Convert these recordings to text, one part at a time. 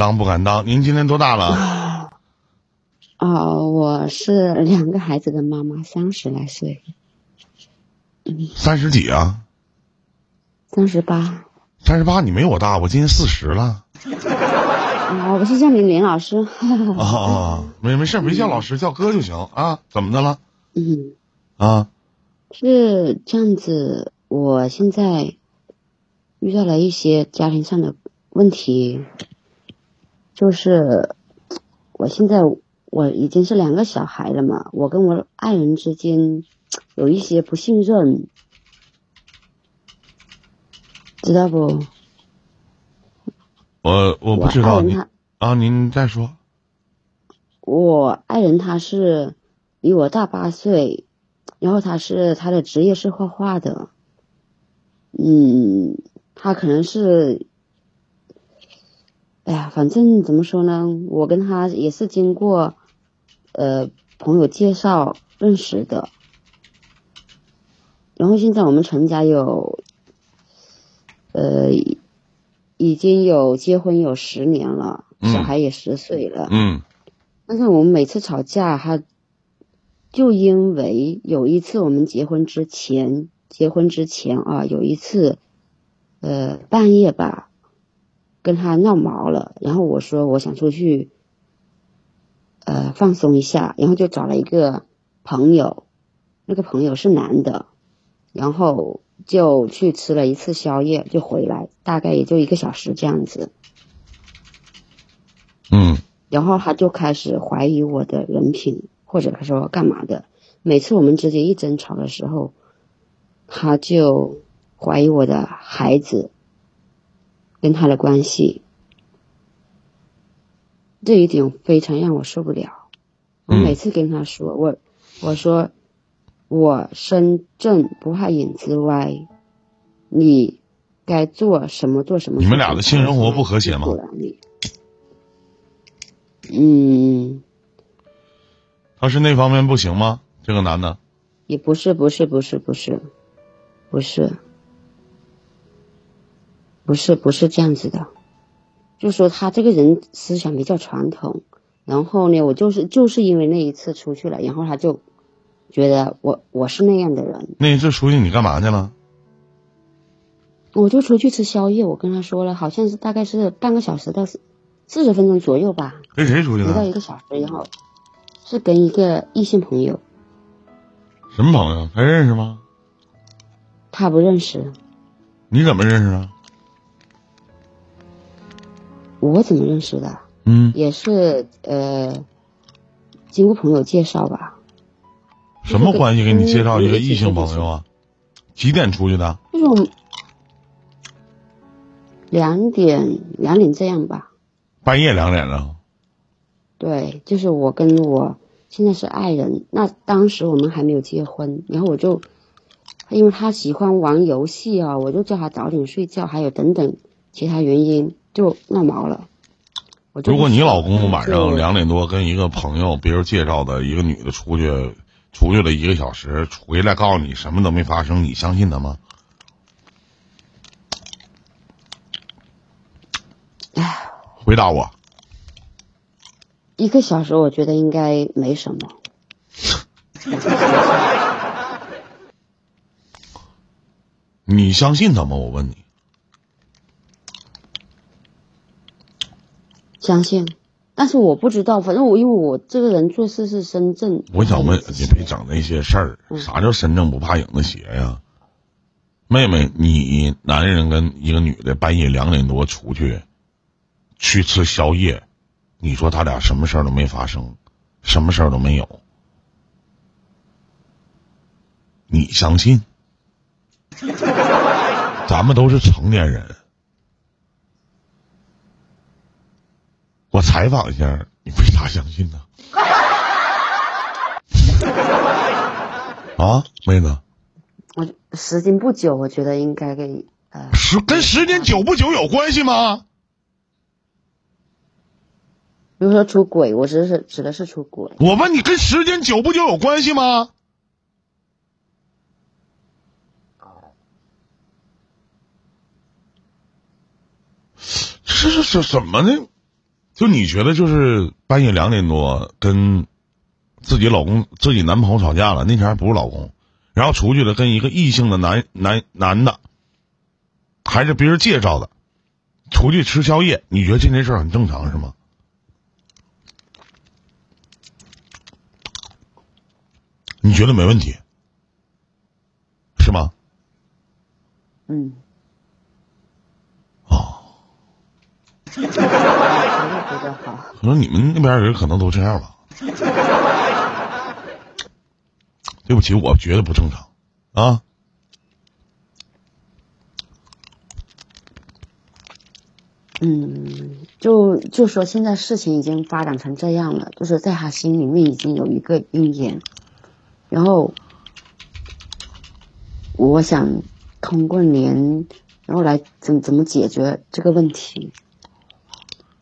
当不敢当。您今年多大了？哦、我是两个孩子的妈妈，三十来岁，三十几啊？三十八。三十八？你没我大，我今年四十了。啊，我是叫你林老师。啊啊，没没事，别叫老师，叫哥就行啊。怎么的了？嗯，啊，是这样子，我现在遇到了一些家庭上的问题，就是我现在我已经是两个小孩了嘛，我跟我爱人之间有一些不信任，知道不？我我不知道你啊，您再说。我爱人他是比我大八岁，然后他是他的职业是画画的，嗯，他可能是，哎呀，反正怎么说呢，我跟他也是经过呃朋友介绍认识的，然后现在我们成家有，呃，已经有结婚有十年了，嗯。小孩也十岁了，嗯。但是我们每次吵架，他就因为有一次我们结婚之前，结婚之前啊，有一次，呃，半夜吧，跟他闹毛了，然后我说我想出去，呃，放松一下，然后就找了一个朋友，那个朋友是男的，然后就去吃了一次宵夜，就回来，大概也就一个小时这样子。嗯然后他就开始怀疑我的人品，或者他说干嘛的。每次我们之间一争吵的时候，他就怀疑我的孩子跟他的关系，这一点非常让我受不了。我嗯每次跟他说，我我说我身正不怕影子歪，你该做什么做什么。你们俩的性生活不和谐吗嗯，他是那方面不行吗？这个男的，也不是，不是，不是，不是，不是，不是，不是这样子的。就说他这个人思想比较传统，然后呢，我就是就是因为那一次出去了，然后他就觉得我我是那样的人，那一次出去你干嘛去了？我就出去吃宵夜。我跟他说了，好像是大概是半个小时到四四十分钟左右吧，跟谁出去不到一？个小时，然后是跟一个异性朋友，什么朋友？他认识吗？他不认识，你怎么认识啊？我怎么认识的？嗯，也是呃，经过朋友介绍吧，什么关系？给你介绍一个嗯异性朋友啊？几点出去的？那种两点两点这样吧。半夜两点了。对，就是我跟我现在是爱人，那当时我们还没有结婚，然后我就因为他喜欢玩游戏啊，我就叫他早点睡觉，还有等等其他原因就闹毛了。如果你老公晚上两点多跟一个朋友别人介绍的一个女的出去，出去了一个小时，回来告诉你什么都没发生，你相信他吗？唉回答我。一个小时，我觉得应该没什么。你相信他吗？我问你。相信，但是我不知道，反正我因为我这个人做事是身正。我想问，你别整那些事儿。嗯啥叫身正不怕影子斜呀？妹妹，你男人跟一个女的半夜两点多出去，去吃宵夜，你说他俩什么事儿都没发生，什么事儿都没有，你相信？咱们都是成年人，我采访一下，你为啥相信呢？啊，妹子，我时间不久，我觉得应该给呃，时跟时间久不久有关系吗？比如说出轨，我指的是指的是出轨。我问你，跟时间久不久有关系吗？这是什什么的？就你觉得就是半夜两点多跟自己老公、自己男朋友吵架了，那天还不是老公，然后出去了跟一个异性的男男男的，还是别人介绍的，出去吃宵夜，你觉得这件事很正常是吗？你觉得没问题，是吗？嗯，哦，觉得好。可能你们那边人可能都这样吧。对不起，我觉得不正常啊。嗯，就就说现在事情已经发展成这样了，就是在他心里面已经有一个阴影，然后我想通过年，然后来怎怎么解决这个问题。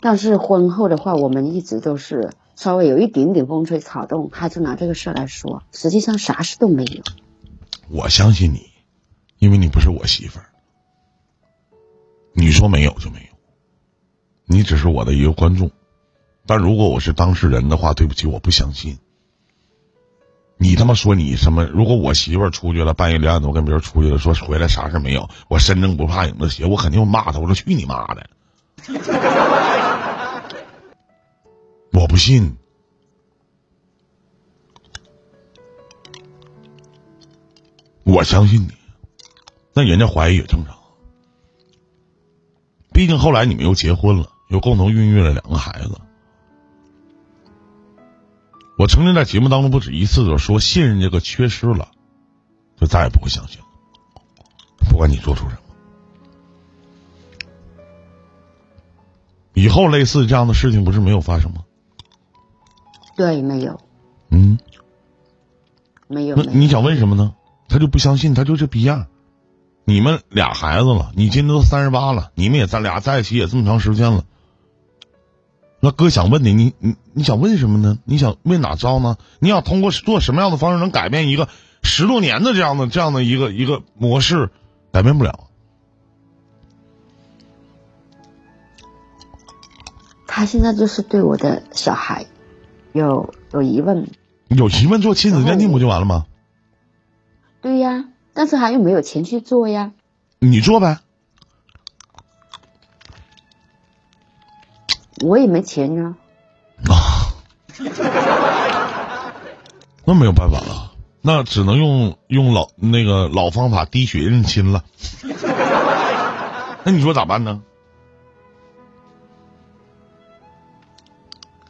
但是婚后的话，我们一直都是稍微有一点点风吹草动，他就拿这个事儿来说，实际上啥事都没有。我相信你，因为你不是我媳妇儿。你说没有就没有，你只是我的一个观众。但如果我是当事人的话，对不起，我不相信。你他妈说你什么？如果我媳妇儿出去了，半夜两点多跟别人出去了，说回来啥事没有，我身正不怕影子斜，我肯定骂他。我说去你妈的！我不信。我相信你，那人家怀疑也正常。毕竟后来你们又结婚了，又共同孕育了两个孩子。我曾经在节目当中不止一次的说，信任这个缺失了，就再也不会相信了。不管你做出什么，以后类似这样的事情不是没有发生吗？对，没有，嗯，没有。那你想问什么呢？他就不相信，他就这逼样。你们俩孩子了，你今年都三十八了，你们也咱俩在一起也这么长时间了。那哥想问你，你你你想问什么呢？你想为哪招呢？你想通过做什么样的方式能改变一个十多年的这样的这样的一个一个模式？改变不了。他现在就是对我的小孩有有疑问，有疑问做亲子鉴定不就完了吗？对呀，但是他又没有钱去做呀。你做呗。我也没钱呀。啊，那没有办法了，那只能用用老那个老方法滴血认亲了。那你说咋办呢？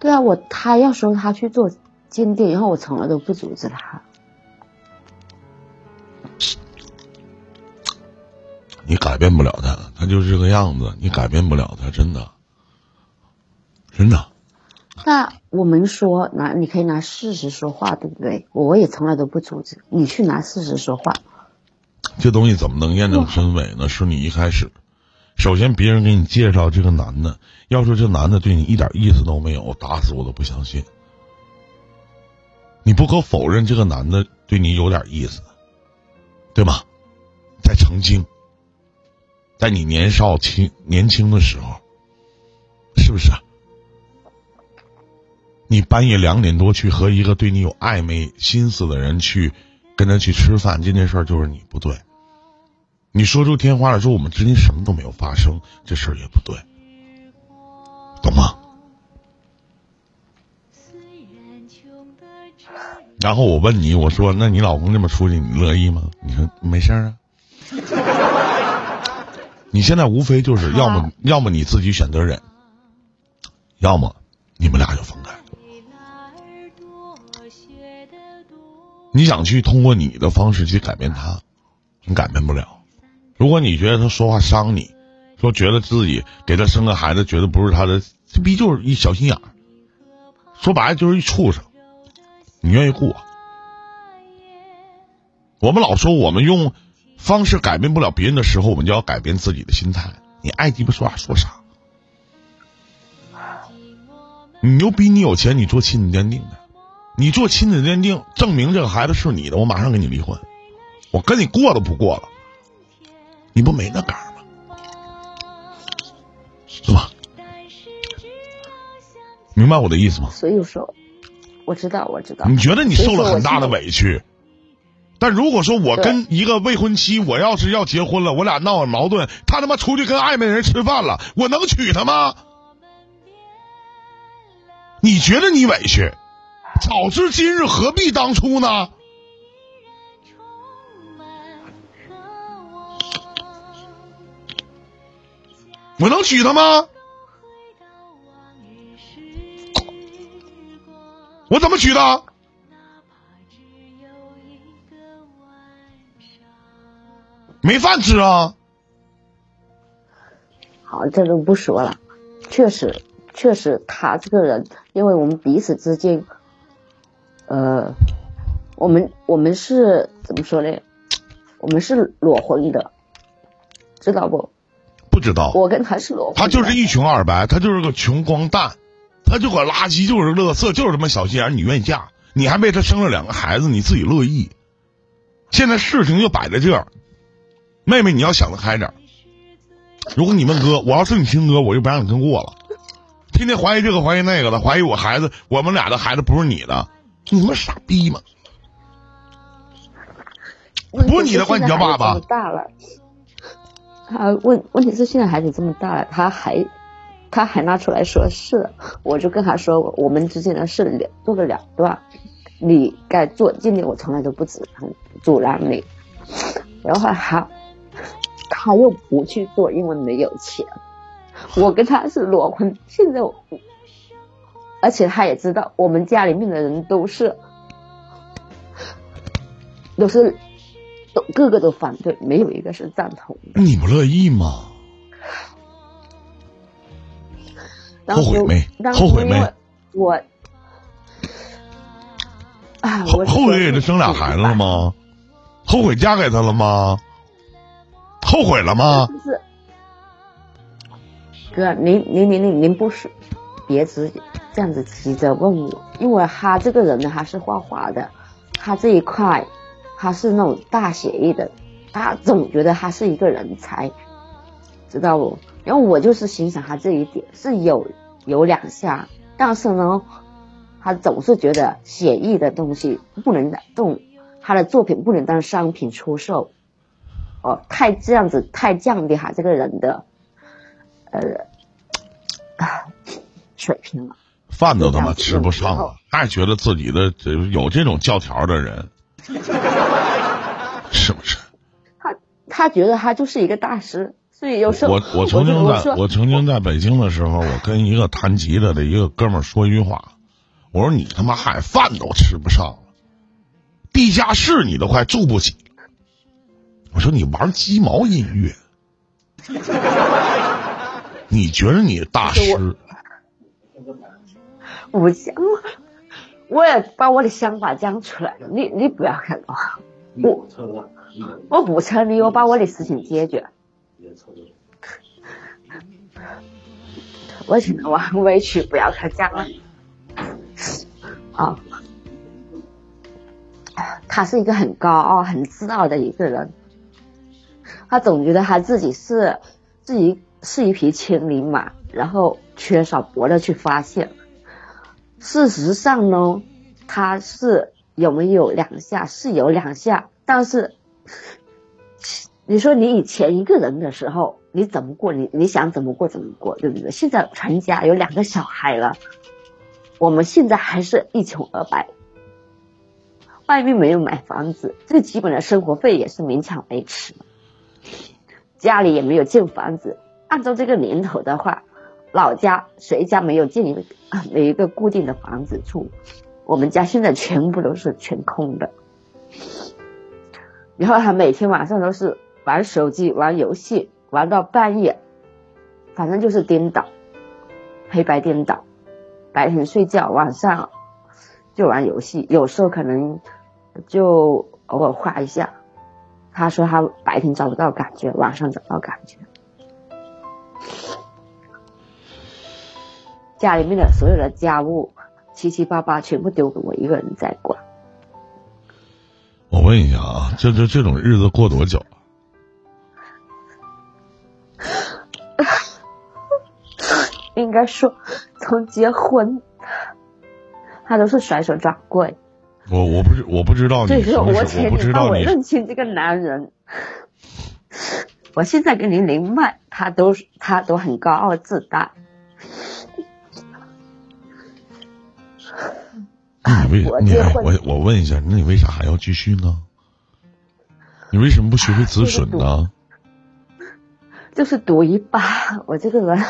对啊，我他要说他去做鉴定，然后我从来都不阻止他。你改变不了他，他就是这个样子，你改变不了他，真的，真的。那我们说拿你可以拿事实说话，对不对？我也从来都不阻止你去拿事实说话。这东西怎么能验证真伪呢？是你一开始，首先别人给你介绍这个男的，要说这男的对你一点意思都没有，打死我都不相信。你不可否认这个男的对你有点意思，对吗？在曾经，在你年少轻年轻的时候，是不是？你半夜两点多去和一个对你有暧昧心思的人去跟他去吃饭，这件事儿就是你不对。你说出天花来说我们之间什么都没有发生，这事儿也不对，懂吗？然后我问你，我说那你老公这么出去，你乐意吗？你说没事儿啊。你现在无非就是要么要么你自己选择忍，要么你们俩就分开。你想去通过你的方式去改变他，你改变不了。如果你觉得他说话伤你，说觉得自己给他生个孩子，觉得不是他的，这逼就是一小心眼儿。说白了就是一畜生。你愿意过？我们老说我们用方式改变不了别人的时候，我们就要改变自己的心态。你爱鸡巴说啥说啥。你牛逼，你有钱，你做亲子鉴定的，你做亲子鉴定证明这个孩子是你的，我马上跟你离婚，我跟你过都不过了。你不没那杆儿吗？是吧？明白我的意思吗？所以说，我知道，我知道。你觉得你受了很大的委屈，但如果说我跟一个未婚妻，我要是要结婚了，我俩闹矛盾，他他妈出去跟暧昧人吃饭了，我能娶她吗？你觉得你委屈？早知今日何必当初呢？我能娶她吗？我怎么娶她？没饭吃啊！好，这都不说了。确实，确实，他这个人，因为我们彼此之间，呃，我们我们是怎么说呢？我们是裸婚的，知道不？不知道，我跟他是裸婚。他就是一穷二白，他就是个穷光蛋，他就个垃圾，就是乐色，就是他妈小心眼。你愿意嫁，你还为他生了两个孩子，你自己乐意。现在事情就摆在这儿，妹妹你要想得开点儿。如果你问哥，我要是你亲哥，我就不让你跟过了。天天怀疑这个怀疑那个的，怀疑我孩子，我们俩的孩子不是你的，你他妈傻逼吗？不是你的管你叫爸爸他问问题是现在孩子这么大了，他还他还拿出来说是，我就跟他说，我们之间的事了做个了断，你该做尽力，我从来都不阻拦阻拦你。然后他他又不去做，因为没有钱。我跟他是裸婚，现在我，而且他也知道我们家里面的人都是都是都个个都反对，没有一个是赞同的。你不乐意吗？后悔没后悔没我，啊，后悔给他生俩孩子了？吗？后悔嫁给他了吗？后悔了吗？就是哥，您您您您您不是别直这样子急着问我，因为他这个人呢，他是画画的，他这一块他是那种大写意的，他总觉得他是一个人才，知道不？然后我就是欣赏他这一点是有有两下，但是呢，他总是觉得写意的东西不能动，他的作品不能当商品出售。哦，太这样子太降低他这个人的呃啊水平了。饭都他妈吃不上了，还觉得自己的有这种教条的人，是不是？他他觉得他就是一个大师，所以有时候我我曾经在我我曾经在北京的时候，我跟一个弹吉他的一个哥们儿说一句话，我说你他妈还饭都吃不上了，地下室你都快住不起。我说你玩鸡毛音乐，你觉得你大师？我讲，我也把我的想法讲出来了，你你不要看我，我我不扯你，我把我的事情解决。我现在我很委屈，不要看讲了。啊，他是一个很高傲、很自傲的一个人，他总觉得他自己是自己是一匹千里马，然后缺少伯乐去发现。事实上呢，他是有没有两下是有两下，但是 你说你以前一个人的时候，你怎么过？你你想怎么过怎么过，对不对？现在全家有两个小孩了，我们现在还是一穷二白，外面没有买房子，最基本的生活费也是勉强维持，家里也没有建房子。按照这个年头的话，老家谁家没有建一个没一个固定的房子住？我们家现在全部都是全空的。然后他每天晚上都是玩手机、玩游戏，玩到半夜，反正就是颠倒，黑白颠倒。白天睡觉，晚上就玩游戏，有时候可能就偶尔画一下。他说他白天找不到感觉，晚上找到感觉。家里面的所有的家务七七八八全部丢给我一个人在管。我问一下啊，这这这种日子过多久了？应该说，从结婚他都是甩手掌柜。我我不知我不知道你什么时候，我不知道你。认清这个男人。我现在跟您连麦，他都他都很高傲自大。你为你我我问一下，那你为啥还要继续呢？你为什么不学会止损呢？就是赌一把，我这个人。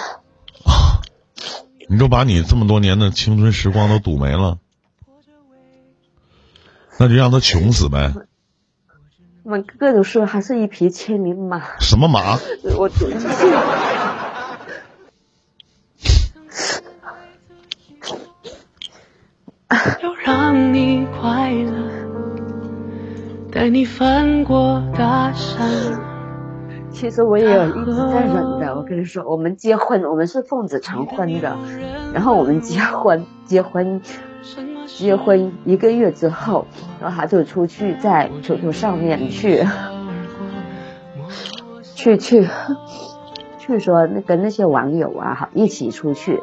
你都把你这么多年的青春时光都赌没了，那就让他穷死呗。我们哥哥都说还是一匹千里马。什么马？我赌一 要让你快乐，带你翻过大山。其实我也有一直在忍的。我跟你说，我们结婚，我们是奉子成婚的。然后我们结婚，结婚，结婚一个月之后，然后他就出去在 QQ 上面去，去去，去说那跟那些网友啊哈一起出去，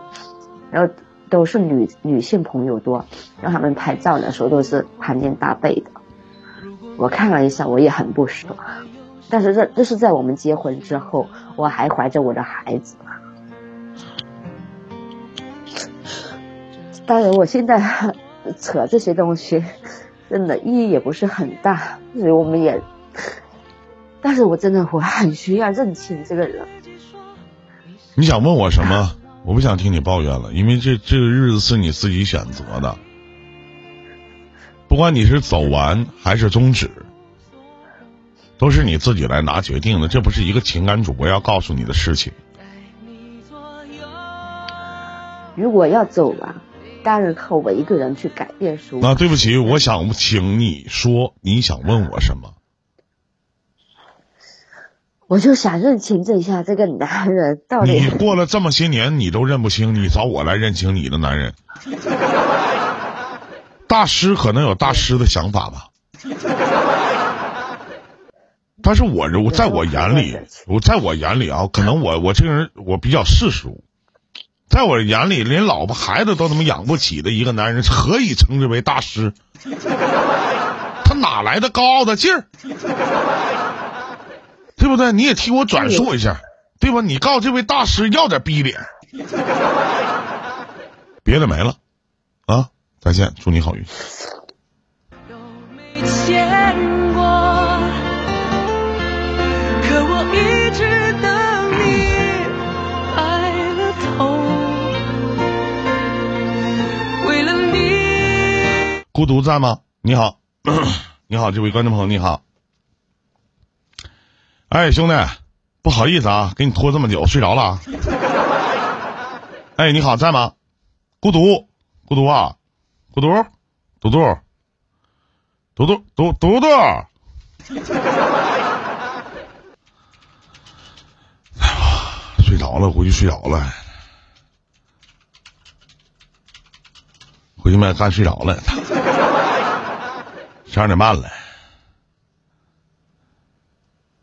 然后都是女女性朋友多，让他们拍照的时候都是盘肩搭背的。我看了一下，我也很不爽。但是这这是在我们结婚之后，我还怀着我的孩子。当然，我现在 扯这些东西，真的意义也不是很大，所以我们也。但是我真的我很需要认清这个人。你想问我什么？我不想听你抱怨了，因为这这个日子是你自己选择的，不管你是走完还是终止。都是你自己来拿决定的，这不是一个情感主播要告诉你的事情。如果要走了，当然靠我一个人去改变书。那对不起，我想请你说你想问我什么？我就想认清这下这个男人到底。你过了这么些年，你都认不清，你找我来认清你的男人？大师可能有大师的想法吧。但是我我在我眼里，我在我眼里啊，可能我我这个人我比较世俗，在我眼里，连老婆孩子都他妈养不起的一个男人，何以称之为大师？他哪来的高傲的劲儿？对不对？你也替我转述一下，对吧？你告诉这位大师要点逼脸，别的没了啊！再见，祝你好运。孤独在吗？你好，你好，这位观众朋友，你好。哎，兄弟，不好意思啊，给你拖这么久，睡着了。哎，你好，在吗？孤独，孤独啊，孤独，嘟嘟，嘟嘟，嘟嘟嘟。哎呀，睡着了，回去睡着了。回去麦干睡着了。十二点半了，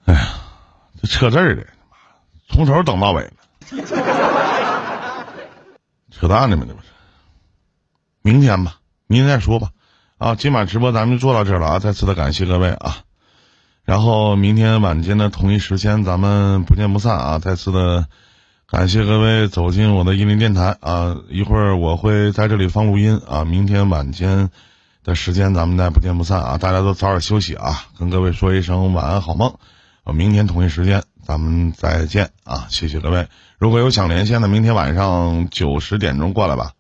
哎呀，这扯字儿的，从头等到尾了，扯淡呢嘛，这不是？明天吧，明天再说吧。啊，今晚直播咱们就做到这儿了啊！再次的感谢各位啊，然后明天晚间的同一时间咱们不见不散啊！再次的感谢各位走进我的音林电台啊！一会儿我会在这里放录音啊，明天晚间。的时间咱们再不见不散啊！大家都早点休息啊！跟各位说一声晚安好梦，明天同一时间咱们再见啊！谢谢各位，如果有想连线的，明天晚上九十点钟过来吧，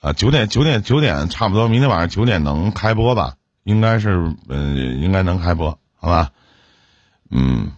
啊，九点九点九点差不多，明天晚上九点能开播吧？应该是，嗯，应该能开播，好吧？嗯。